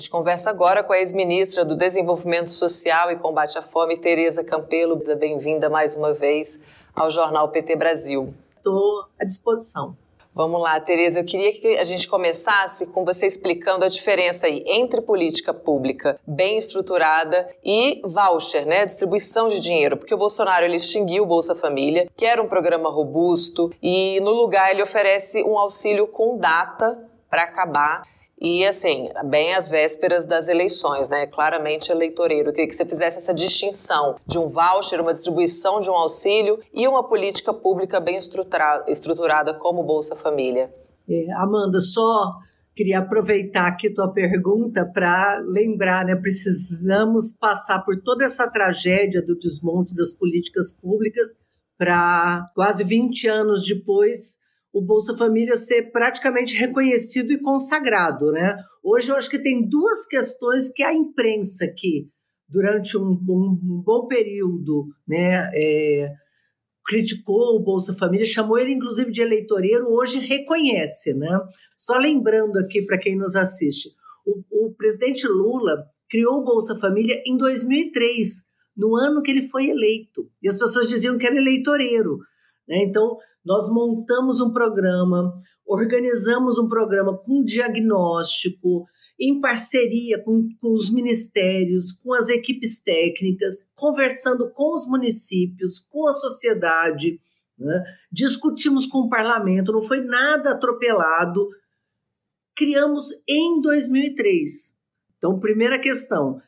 gente conversa agora com a ex-ministra do Desenvolvimento Social e Combate à Fome, Tereza Campelo. Bem-vinda mais uma vez ao Jornal PT Brasil. Estou à disposição. Vamos lá, Tereza. Eu queria que a gente começasse com você explicando a diferença aí entre política pública bem estruturada e voucher, né? Distribuição de dinheiro. Porque o Bolsonaro ele extinguiu o Bolsa Família, que era um programa robusto, e no lugar ele oferece um auxílio com data para acabar e, assim, bem às vésperas das eleições, né? Claramente eleitoreiro. Eu queria que você fizesse essa distinção de um voucher, uma distribuição de um auxílio e uma política pública bem estruturada como Bolsa Família. É, Amanda, só queria aproveitar aqui tua pergunta para lembrar, né? Precisamos passar por toda essa tragédia do desmonte das políticas públicas para quase 20 anos depois o Bolsa Família ser praticamente reconhecido e consagrado, né? Hoje eu acho que tem duas questões que a imprensa que durante um, um, um bom período, né, é, criticou o Bolsa Família, chamou ele inclusive de eleitoreiro, hoje reconhece, né? Só lembrando aqui para quem nos assiste, o, o presidente Lula criou o Bolsa Família em 2003, no ano que ele foi eleito, e as pessoas diziam que era eleitoreiro, né? Então nós montamos um programa, organizamos um programa com diagnóstico, em parceria com, com, os ministérios, com as equipes técnicas, conversando com os municípios, com a sociedade, né? discutimos com o parlamento, não foi nada atropelado. Criamos em 2003. Então, primeira questão.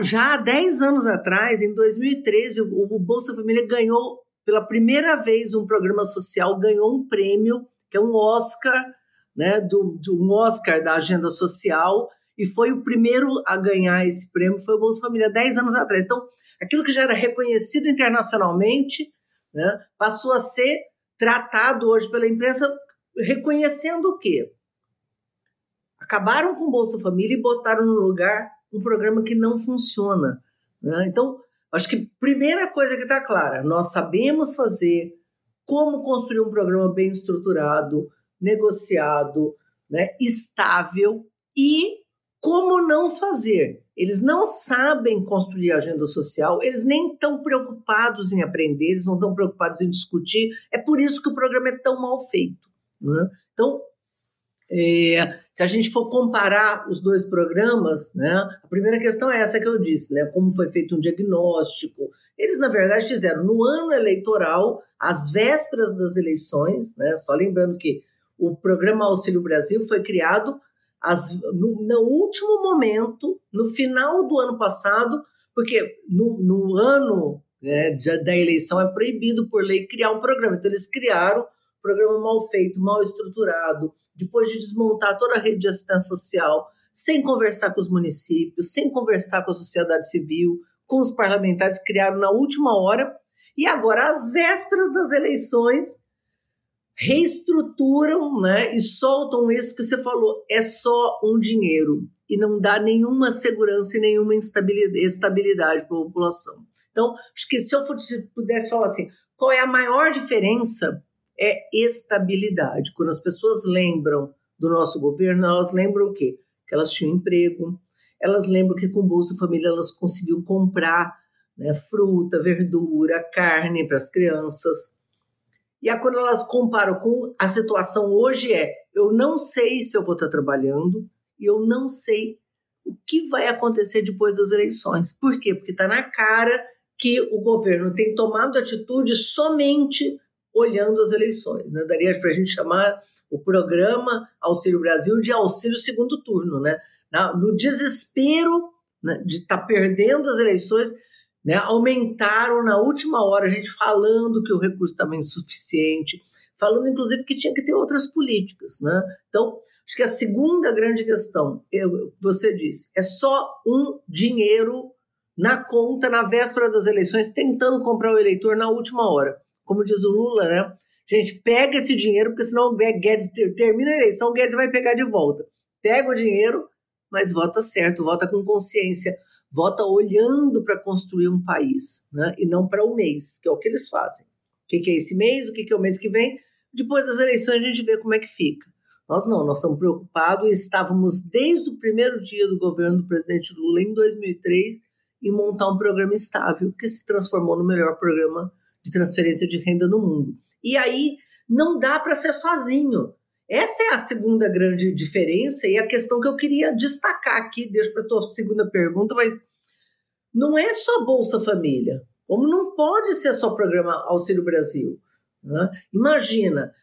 Já há 10 anos atrás, em 2013, o Bolsa Família ganhou pela primeira vez um programa social ganhou um prêmio, que é um Oscar, né, do, do, um Oscar da agenda social, e foi o primeiro a ganhar esse prêmio, foi o Bolsa Família, 10 anos atrás. Então, aquilo que já era reconhecido internacionalmente, né, passou a ser tratado hoje pela imprensa, reconhecendo o quê? Acabaram com o Bolsa Família e botaram no lugar um programa que não funciona. Né? Então, Acho que primeira coisa que está clara, nós sabemos fazer como construir um programa bem estruturado, negociado, né, estável e como não fazer. Eles não sabem construir agenda social, eles nem estão preocupados em aprender, eles não estão preocupados em discutir. É por isso que o programa é tão mal feito. Né? Então, é, se a gente for comparar os dois programas, né, a primeira questão é essa que eu disse, né, como foi feito um diagnóstico. Eles, na verdade, fizeram no ano eleitoral, às vésperas das eleições, né, só lembrando que o programa Auxílio Brasil foi criado as, no, no, último momento, no final do ano passado, porque no, no ano né, da eleição é proibido por lei criar um programa. Então, eles criaram programa mal feito, mal estruturado, depois de desmontar toda a rede de assistência social, sem conversar com os municípios, sem conversar com a sociedade civil, com os parlamentares que criaram na última hora, e agora, às vésperas das eleições, reestruturam né, e soltam isso que você falou, é só um dinheiro e não dá nenhuma segurança e nenhuma estabilidade para a população. Então, acho que se eu pudesse falar assim, qual é a maior diferença é estabilidade. Quando as pessoas lembram do nosso governo, elas lembram o quê? Que elas tinham emprego, elas lembram que com Bolsa Família elas conseguiam comprar né, fruta, verdura, carne para as crianças. E aí, quando elas comparam com a situação hoje é, eu não sei se eu vou estar trabalhando e eu não sei o que vai acontecer depois das eleições. Por quê? Porque está na cara que o governo tem tomado atitude somente olhando as eleições. Né? Daria para a gente chamar o programa Auxílio Brasil de auxílio segundo turno. Né? no desespero né, de estar tá perdendo as eleições, né, aumentaram na última hora, a gente falando que o recurso estava insuficiente, falando inclusive que tinha que ter outras políticas. Né? Então, acho que a segunda grande questão, eu, você disse, é só um dinheiro na conta na véspera das eleições, tentando comprar o eleitor na última hora como diz o Lula, né? Gente, pega esse dinheiro, porque senão o Guedes termina a eleição, o Guedes vai pegar de volta. Pega o dinheiro, mas vota certo, vota com consciência, vota olhando para construir um país, né? E não para um mês, que é o que eles fazem. O que, que é esse mês, o que, que é o mês que vem? Depois das eleições a gente vê como é que fica. Nós não, nós estamos preocupados e estávamos desde o primeiro dia do governo do presidente Lula, em 2003, em montar um programa estável, que se transformou no melhor programa de transferência de renda no mundo. E aí não dá para ser sozinho. Essa é a segunda grande diferença e a questão que eu queria destacar aqui, deixo para a tua segunda pergunta, mas não é só Bolsa Família, como não pode ser só programa Auxílio Brasil. Né? Imagina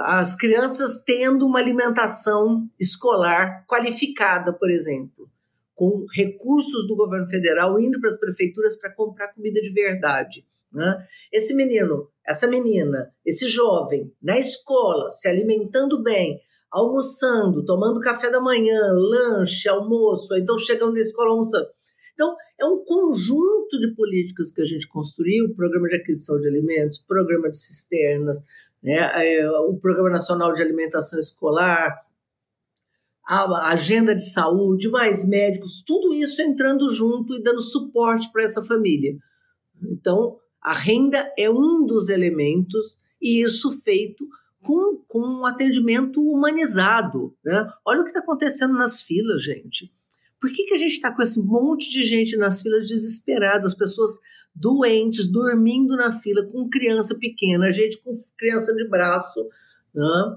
as crianças tendo uma alimentação escolar qualificada, por exemplo, com recursos do governo federal indo para as prefeituras para comprar comida de verdade. Né? Esse menino, essa menina, esse jovem na escola, se alimentando bem, almoçando, tomando café da manhã, lanche, almoço, então chegando na escola almoçando. Então, é um conjunto de políticas que a gente construiu, programa de aquisição de alimentos, programa de cisternas, né, o Programa Nacional de Alimentação Escolar, a agenda de saúde, mais médicos, tudo isso entrando junto e dando suporte para essa família. Então, a renda é um dos elementos, e isso feito com, com um atendimento humanizado. Né? Olha o que está acontecendo nas filas, gente. Por que, que a gente está com esse monte de gente nas filas desesperada, as pessoas doentes, dormindo na fila, com criança pequena, gente com criança de braço, né?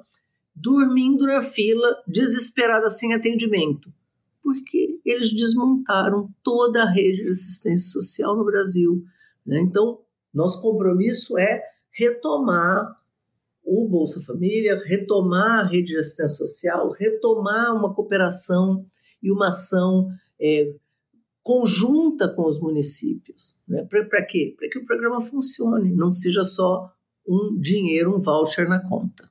dormindo na fila, desesperada, sem atendimento? Porque eles desmontaram toda a rede de assistência social no Brasil. Né? Então, nosso compromisso é retomar o Bolsa Família, retomar a rede de assistência social, retomar uma cooperação e uma ação é, conjunta com os municípios. Né? Para quê? Para que o programa funcione, não seja só um dinheiro, um voucher na conta.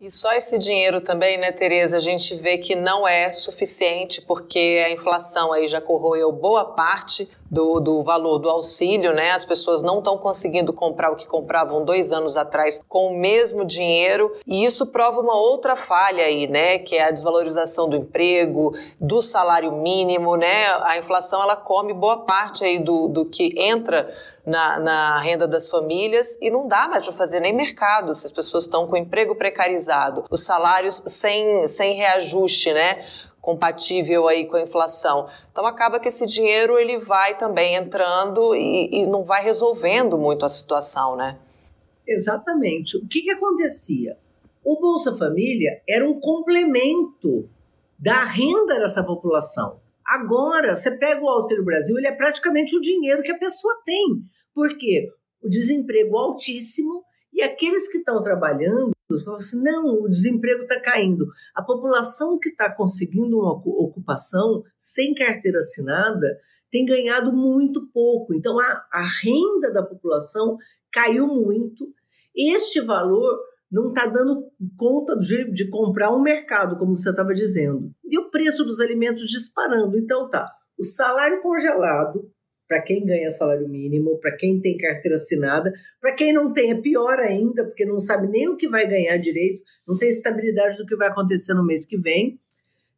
E só esse dinheiro também, né, Tereza, a gente vê que não é suficiente porque a inflação aí já corroeu boa parte do, do valor do auxílio, né? As pessoas não estão conseguindo comprar o que compravam dois anos atrás com o mesmo dinheiro e isso prova uma outra falha aí, né? Que é a desvalorização do emprego, do salário mínimo, né? A inflação ela come boa parte aí do, do que entra na, na renda das famílias e não dá mais para fazer nem mercado se as pessoas estão com emprego precarizado, os salários sem, sem reajuste, né? compatível aí com a inflação. Então acaba que esse dinheiro ele vai também entrando e, e não vai resolvendo muito a situação, né? Exatamente. O que, que acontecia? O Bolsa Família era um complemento da renda dessa população. Agora, você pega o Auxílio Brasil, ele é praticamente o dinheiro que a pessoa tem. Por quê? O desemprego altíssimo e aqueles que estão trabalhando assim: não, o desemprego está caindo. A população que está conseguindo uma ocupação sem carteira assinada tem ganhado muito pouco. Então, a, a renda da população caiu muito. Este valor não está dando conta de, de comprar um mercado, como você estava dizendo. E o preço dos alimentos disparando. Então tá, o salário congelado para quem ganha salário mínimo, para quem tem carteira assinada, para quem não tem é pior ainda, porque não sabe nem o que vai ganhar direito, não tem estabilidade do que vai acontecer no mês que vem,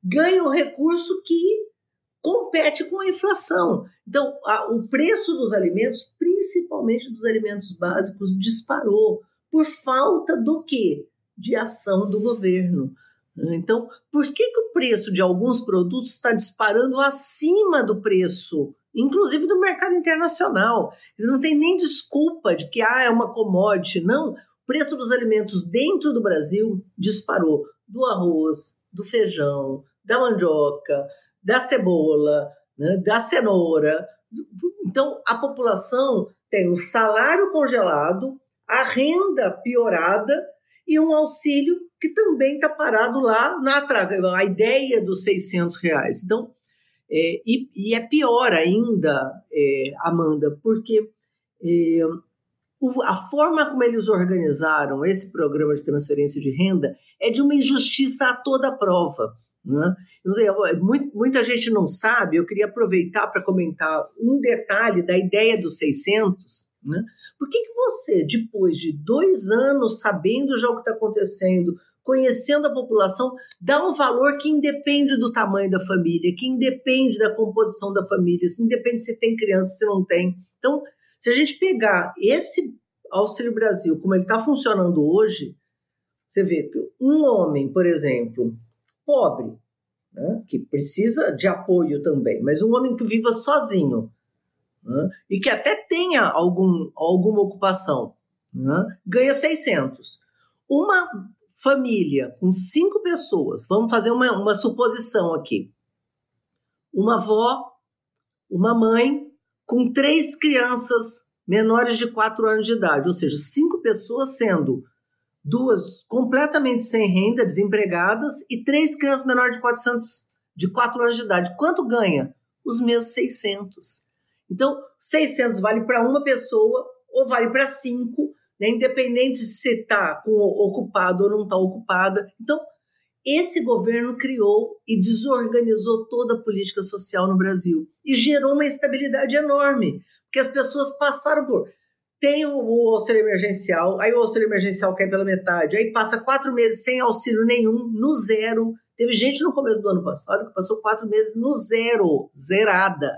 ganha um recurso que compete com a inflação. Então, a, o preço dos alimentos, principalmente dos alimentos básicos, disparou por falta do quê? De ação do governo. Então, por que, que o preço de alguns produtos está disparando acima do preço, inclusive do mercado internacional? Não tem nem desculpa de que ah, é uma commodity. Não, o preço dos alimentos dentro do Brasil disparou. Do arroz, do feijão, da mandioca, da cebola, né, da cenoura. Então, a população tem o salário congelado, a renda piorada e um auxílio que também está parado lá na a ideia dos 600 reais. Então, é, e, e, é pior ainda, é, Amanda, porque é, o, a forma como eles organizaram esse programa de transferência de renda é de uma injustiça a toda prova. Né? Sei, muita gente não sabe, eu queria aproveitar para comentar um detalhe da ideia dos 600. Né? Por que, que você, depois de dois anos sabendo já o que está acontecendo, conhecendo a população, dá um valor que independe do tamanho da família, que independe da composição da família, se independe se tem criança, se não tem. Então, se a gente pegar esse Auxílio Brasil, como ele está funcionando hoje, Você vê que um homem, por exemplo, pobre, né, que precisa de apoio também, mas um homem que viva sozinho né, e que até tenha algum, alguma ocupação, né, ganha 600. Uma família com cinco pessoas, vamos fazer uma, uma suposição aqui. Uma avó, uma mãe, com três crianças menores de quatro anos de idade, ou seja, cinco pessoas sendo duas completamente sem renda, desempregadas, e três crianças menores de 400, de 4 anos de idade. Quanto ganha? Os mesmos 600. Então, 600 vale para uma pessoa ou vale para cinco, né? independente de se está ocupado ou não está ocupada. Então, esse governo criou e desorganizou toda a política social no Brasil e gerou uma instabilidade enorme, porque as pessoas passaram por tem o, o, auxílio emergencial, aí o auxílio emergencial cai pela metade, aí passa quatro meses sem auxílio nenhum, no zero. Teve gente no começo do ano passado que passou quatro meses no zero, zerada.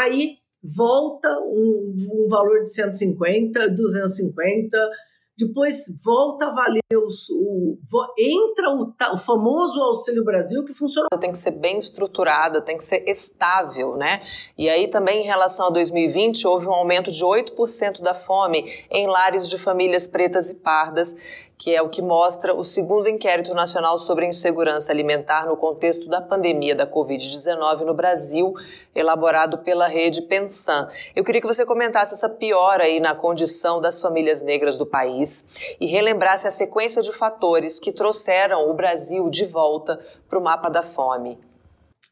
Aí volta um, um valor de 150, 250, depois volta a valer o, entra o, o, famoso Auxílio Brasil que funciona. Tem que ser bem estruturada, tem que ser estável, né? E aí também em relação a 2020 houve um aumento de 8% da fome em lares de famílias pretas e pardas que é o que mostra o segundo inquérito nacional sobre insegurança alimentar no contexto da pandemia da Covid-19 no Brasil, elaborado pela rede Pensan. Eu queria que você comentasse essa piora aí na condição das famílias negras do país e relembrasse a sequência de fatores que trouxeram o Brasil de volta para o mapa da fome.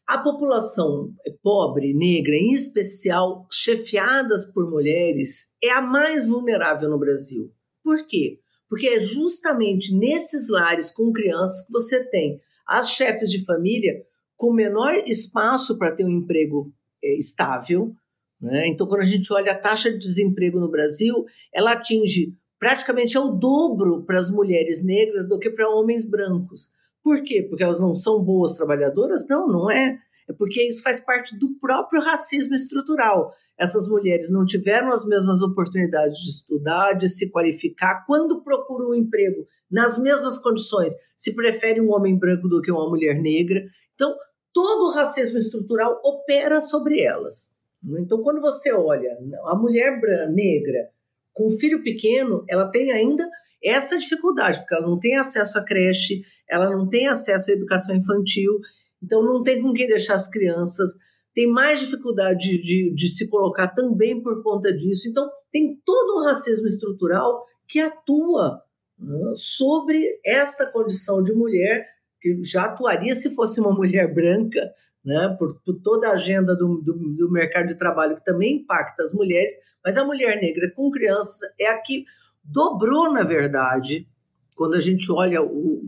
A população pobre, negra, em especial chefiadas por mulheres, é a mais vulnerável no Brasil. Por quê? Porque é justamente nesses lares com crianças que você tem as chefes de família com menor espaço para ter um emprego é, estável. Né? Então, quando a gente olha a taxa de desemprego no Brasil, ela atinge praticamente ao dobro para as mulheres negras do que para homens brancos. Por quê? Porque elas não são boas trabalhadoras? Não, não é. É porque isso faz parte do próprio racismo estrutural essas mulheres não tiveram as mesmas oportunidades de estudar, de se qualificar, quando procuram um emprego nas mesmas condições, se prefere um homem branco do que uma mulher negra. Então, todo o racismo estrutural opera sobre elas. Então, quando você olha a mulher negra com filho pequeno, ela tem ainda essa dificuldade, porque ela não tem acesso à creche, ela não tem acesso à educação infantil, então não tem com quem deixar as crianças, tem mais dificuldade de, de, de se colocar também por conta disso. Então, tem todo um racismo estrutural que atua né, sobre essa condição de mulher, que já atuaria se fosse uma mulher branca, né, por, por toda a agenda do, do, do, mercado de trabalho que também impacta as mulheres, mas a mulher negra com crianças é a que dobrou, na verdade, quando a gente olha,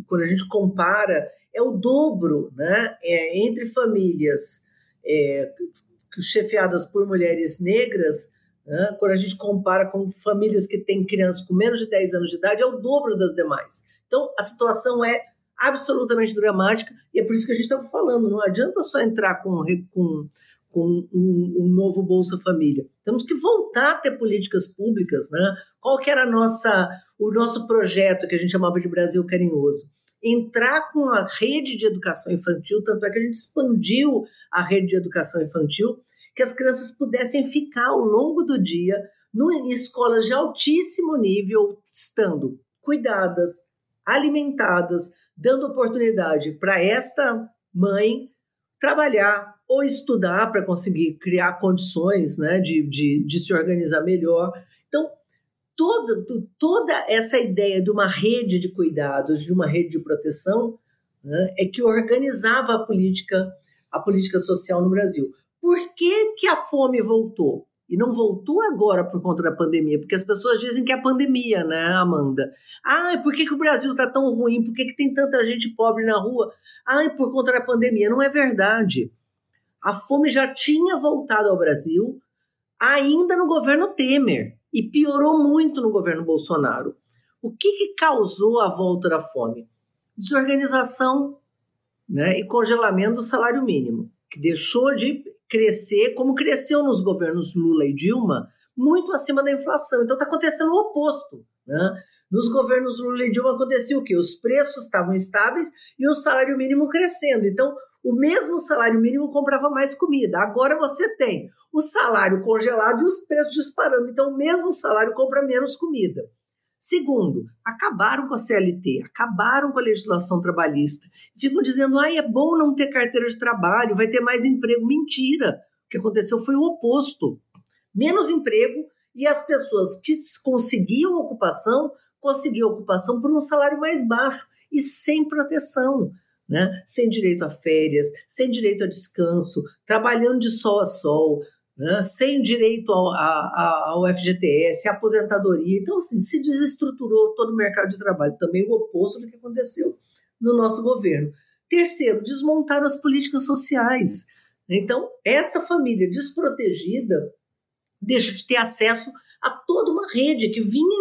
quando a gente compara, é o dobro né, é, entre famílias é, chefiadas por mulheres negras, né, quando a gente compara com famílias que têm crianças com menos de 10 anos de idade, é o dobro das demais. Então, a situação é absolutamente dramática e é por isso que a gente estava falando. Não adianta só entrar com, com, com um, um, novo Bolsa Família. Temos que voltar a ter políticas públicas. Né? Qual que era nossa, o nosso projeto que a gente chamava de Brasil Carinhoso? Entrar com a rede de educação infantil, tanto é que a gente expandiu a rede de educação infantil, que as crianças pudessem ficar ao longo do dia em escolas de altíssimo nível, estando cuidadas, alimentadas, dando oportunidade para esta mãe trabalhar ou estudar para conseguir criar condições né, de, de, de se organizar melhor. Então, toda, toda essa ideia de uma rede de cuidados, de uma rede de proteção, né, é que organizava a política, a política social no Brasil. Por que, que a fome voltou? E não voltou agora por conta da pandemia, porque as pessoas dizem que é a pandemia, né, Amanda? Ah, por que, que o Brasil está tão ruim? Por que, que tem tanta gente pobre na rua? Ah, por conta da pandemia. Não é verdade. A fome já tinha voltado ao Brasil ainda no governo Temer e piorou muito no governo Bolsonaro. O que, que causou a volta da fome? Desorganização né, e congelamento do salário mínimo, que deixou de crescer como cresceu nos governos Lula e Dilma, muito acima da inflação. Então está acontecendo o oposto. Né? Nos governos Lula e Dilma acontecia o quê? Os preços estavam estáveis e o salário mínimo crescendo. Então, o mesmo salário mínimo comprava mais comida. Agora você tem o salário congelado e os preços disparando. Então, o mesmo salário compra menos comida. Segundo, acabaram com a CLT, acabaram com a legislação trabalhista. Ficam dizendo, ah, é bom não ter carteira de trabalho, vai ter mais emprego. Mentira! O que aconteceu foi o oposto. Menos emprego e as pessoas que conseguiam ocupação, conseguiam ocupação por um salário mais baixo e sem proteção. Né? Sem direito a férias, sem direito a descanso, trabalhando de sol a sol, né? sem direito ao, a, ao FGTS, aposentadoria. Então, assim, se desestruturou todo o mercado de trabalho, também o oposto do que aconteceu no nosso governo. Terceiro, desmontaram as políticas sociais. Então, essa família desprotegida deixa de ter acesso a toda uma rede que vinha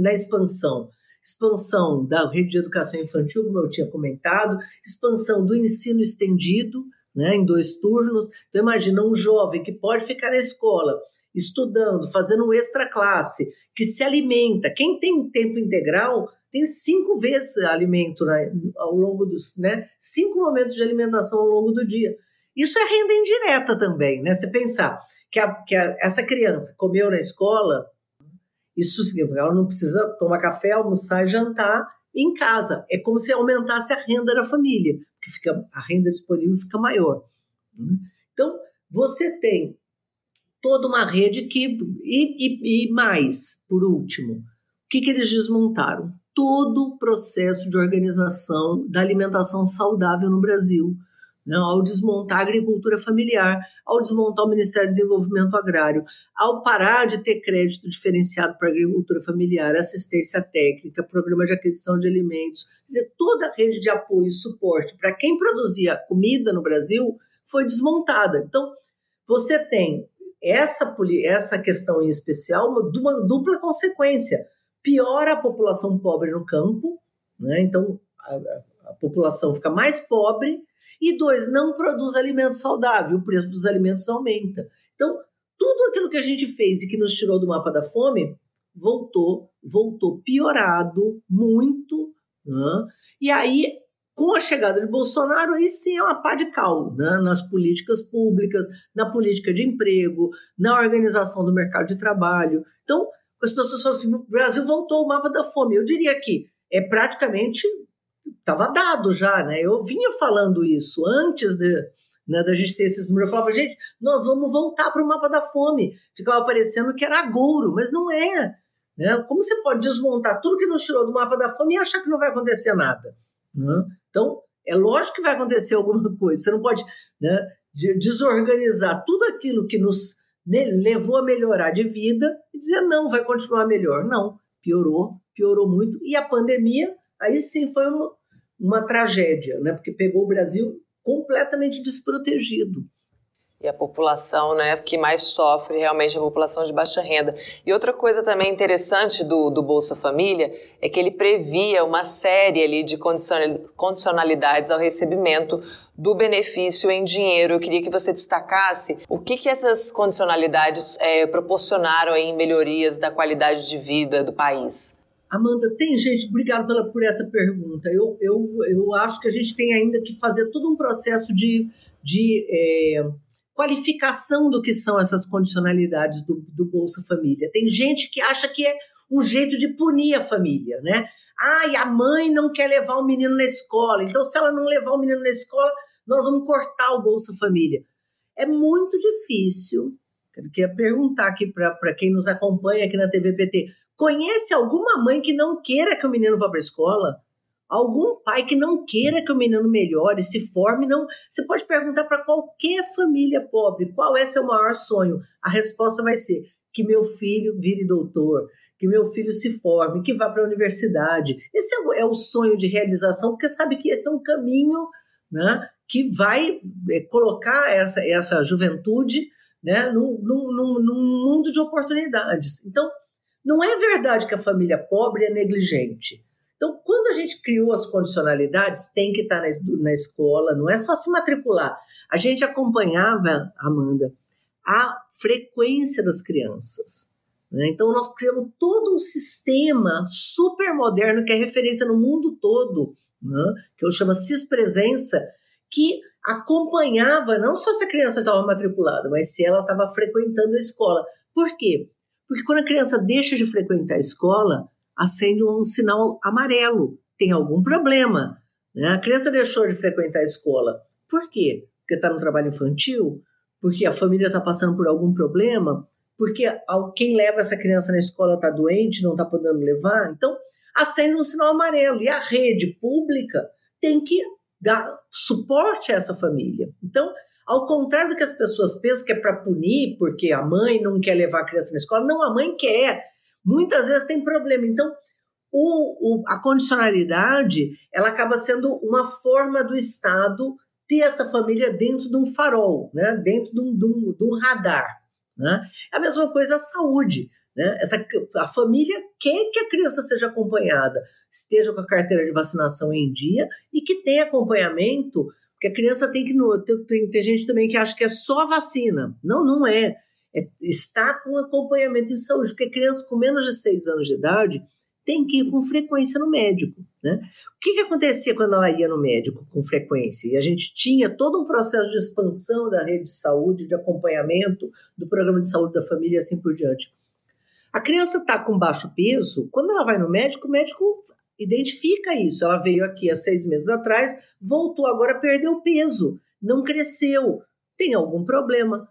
na expansão. Expansão da rede de educação infantil, como eu tinha comentado, expansão do ensino estendido, né, em dois turnos. Então, imagina um jovem que pode ficar na escola estudando, fazendo um extra classe, que se alimenta. Quem tem tempo integral tem cinco vezes alimento né, ao longo dos, né, cinco momentos de alimentação ao longo do dia. Isso é renda indireta também, né? Você pensar que, a, que a, essa criança comeu na escola, isso significa ela não precisa tomar café, almoçar e jantar em casa. É como se aumentasse a renda da família que fica a renda disponível fica maior. Né? Então, você tem toda uma rede que. E, e, e mais, por último, o que, que eles desmontaram? Todo o processo de organização da alimentação saudável no Brasil né, ao desmontar a agricultura familiar, ao desmontar o Ministério do Desenvolvimento Agrário, ao parar de ter crédito diferenciado para a agricultura familiar, assistência técnica, programa de aquisição de alimentos, quer dizer, toda a rede de apoio e suporte para quem produzia comida no Brasil foi desmontada. Então, você tem essa, essa questão em especial uma dupla consequência. Piora a população pobre no campo, né? então a, a população fica mais pobre e dois, não produz alimento saudável, o preço dos alimentos aumenta. Então, tudo aquilo que a gente fez e que nos tirou do mapa da fome voltou, voltou piorado muito. Né? E aí, com a chegada de Bolsonaro, aí sim é uma pá de cal né? nas políticas públicas, na política de emprego, na organização do mercado de trabalhho. Então, as pessoas falam assim: o Brasil voltou ao mapa da fome. Eu diria que é praticamente estava dado já, né? Eu vinha falando isso antes de, né, da gente ter esses números. Eu falava, gente, nós vamos voltar para o mapa da fome. Ficava parecendo que era agouro, mas não é. Né? Como você pode desmontar tudo que nos tirou do mapa da fome e achar que não vai acontecer nada? Né? Então, é lógico que vai acontecer alguma coisa. Você não pode né, desorganizar tudo aquilo que nos levou a melhorar de vida e dizer, não, vai continuar melhor. Não, piorou, piorou muito. E a pandemia, aí sim foi uma, uma tragédia, né? porque pegou o Brasil completamente desprotegido. E a população né, que mais sofre realmente é a população de baixa renda. E outra coisa também interessante do, do Bolsa Família é que ele previa uma série ali de condicionalidades ao recebimento do benefício em dinheiro. Eu queria que você destacasse o que, que essas condicionalidades é, proporcionaram em melhorias da qualidade de vida do país. Amanda, tem gente, obrigado pela, por essa pergunta. Eu, eu, eu acho que a gente tem ainda que fazer todo um processo de, de é, qualificação do que são essas condicionalidades do, do Bolsa Família. Tem gente que acha que é um jeito de punir a família, né? Ah, e a mãe não quer levar o menino na escola, então se ela não levar o menino na escola, nós vamos cortar o Bolsa Família. É muito difícil. Quero perguntar aqui para quem nos acompanha aqui na TVPT Conhece alguma mãe que não queira que o menino vá para a escola? Algum pai que não queira que o menino melhore, se forme? Não. Você pode perguntar para qualquer família pobre qual é seu maior sonho. A resposta vai ser que meu filho vire doutor, que meu filho se forme, que vá para a universidade. Esse é o, é o, sonho de realização, porque sabe que esse é um caminho né, que vai é, colocar essa, essa juventude né, num, num, num mundo de oportunidades. Então, não é verdade que a família pobre é negligente. Então, quando a gente criou as condicionalidades, tem que estar na, escola, não é só se matricular. A gente acompanhava, Amanda, a frequência das crianças. Né? Então, nós criamos todo um sistema super moderno que é referência no mundo todo, né? que eu chamo CIS-Presença, que acompanhava não só se a criança estava matriculada, mas se ela estava frequentando a escola. Por quê? Porque quando a criança deixa de frequentar a escola, acende um sinal amarelo. Tem algum problema. Né? A criança deixou de frequentar a escola. Por quê? Porque está no trabalho infantil? Porque a família está passando por algum problema? Porque quem leva essa criança na escola está doente, não está podendo levar? Então, acende um sinal amarelo. E a rede pública tem que dar suporte a essa família. Então, ao contrário do que as pessoas pensam que é para punir, porque a mãe não quer levar a criança na escola, não, a mãe quer. Muitas vezes tem problema. Então, o, o, a condicionalidade ela acaba sendo uma forma do Estado ter essa família dentro de um farol, né? dentro de um, de um, de um radar. Né? É a mesma coisa a saúde. Né? Essa, a família quer que a criança seja acompanhada, esteja com a carteira de vacinação em dia e que tenha acompanhamento, porque a criança tem que. Tem, tem gente também que acha que é só vacina. Não, não é. é está com acompanhamento em saúde, porque crianças com menos de seis anos de idade tem que ir com frequência no médico. Né? O que, que acontecia quando ela ia no médico com frequência? E a gente tinha todo um processo de expansão da rede de saúde, de acompanhamento do programa de saúde da família e assim por diante. A criança está com baixo peso, quando ela vai no médico, o médico identifica isso. Ela veio aqui há seis meses atrás, voltou agora, perdeu peso, não cresceu, tem algum problema.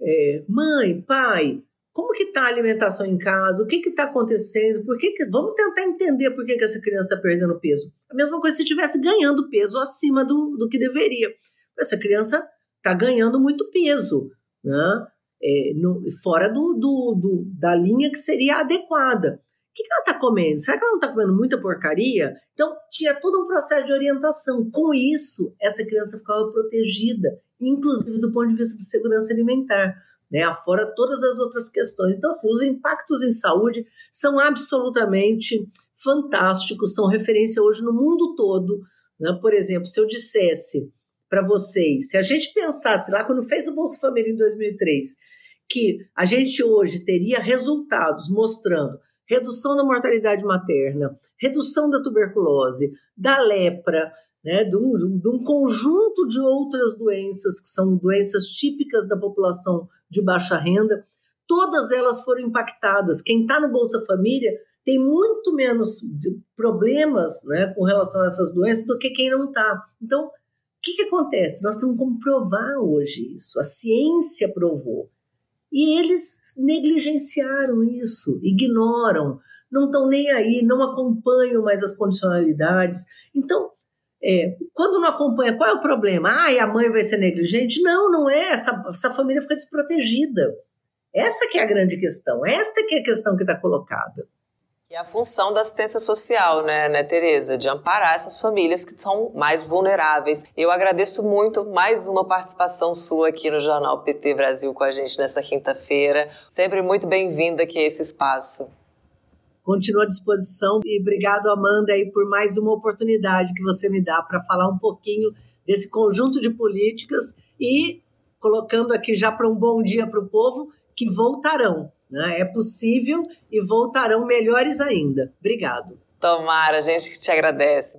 É, mãe, pai, como que está a alimentação em casa? O que está acontecendo? Por que, que Vamos tentar entender por que, que essa criança está perdendo peso. A mesma coisa se estivesse ganhando peso acima do, do que deveria. Essa criança está ganhando muito peso. Né? é, no, fora do, do, do, da linha que seria adequada. O que, que ela está comendo? Será que ela não está comendo muita porcaria? Então, tinha todo um processo de orientação. Com isso, essa criança ficava protegida, inclusive do ponto de vista de segurança alimentar, né? afora todas as outras questões. Então, assim, os impactos em saúde são absolutamente fantásticos, são referência hoje no mundo todo. Né? Por exemplo, se eu dissesse para vocês, se a gente pensasse lá quando fez o Bolsa Família em 2003, que a gente hoje teria resultados mostrando redução da mortalidade materna, redução da tuberculose, da lepra, né, de, um, de um conjunto de outras doenças que são doenças típicas da população de baixa renda, todas elas foram impactadas. Quem está no Bolsa Família tem muito menos problemas né, com relação a essas doenças do que quem não está. Então, o que, que acontece? Nós temos como provar hoje isso. A ciência provou. E eles negligenciaram isso, ignoram, não estão nem aí, não acompanham mais as condicionalidades. Então, é, quando não acompanha, qual é o problema? Ah, a mãe vai ser negligente? Não, não é. Essa, essa família fica desprotegida. Essa que é a grande questão. Esta que é a questão que está colocada. E a função da assistência social, né, né, Tereza? De amparar essas famílias que são mais vulneráveis. Eu agradeço muito mais uma participação sua aqui no Jornal PT Brasil com a gente nessa quinta-feira. Sempre muito bem-vinda aqui a esse espaço. Continuo à disposição e obrigado, Amanda, aí, por mais uma oportunidade que você me dá para falar um pouquinho desse conjunto de políticas e colocando aqui já para um bom dia para o povo que voltarão né? É possível e voltarão melhores ainda. Obrigado. Tomara, a gente que te agradece.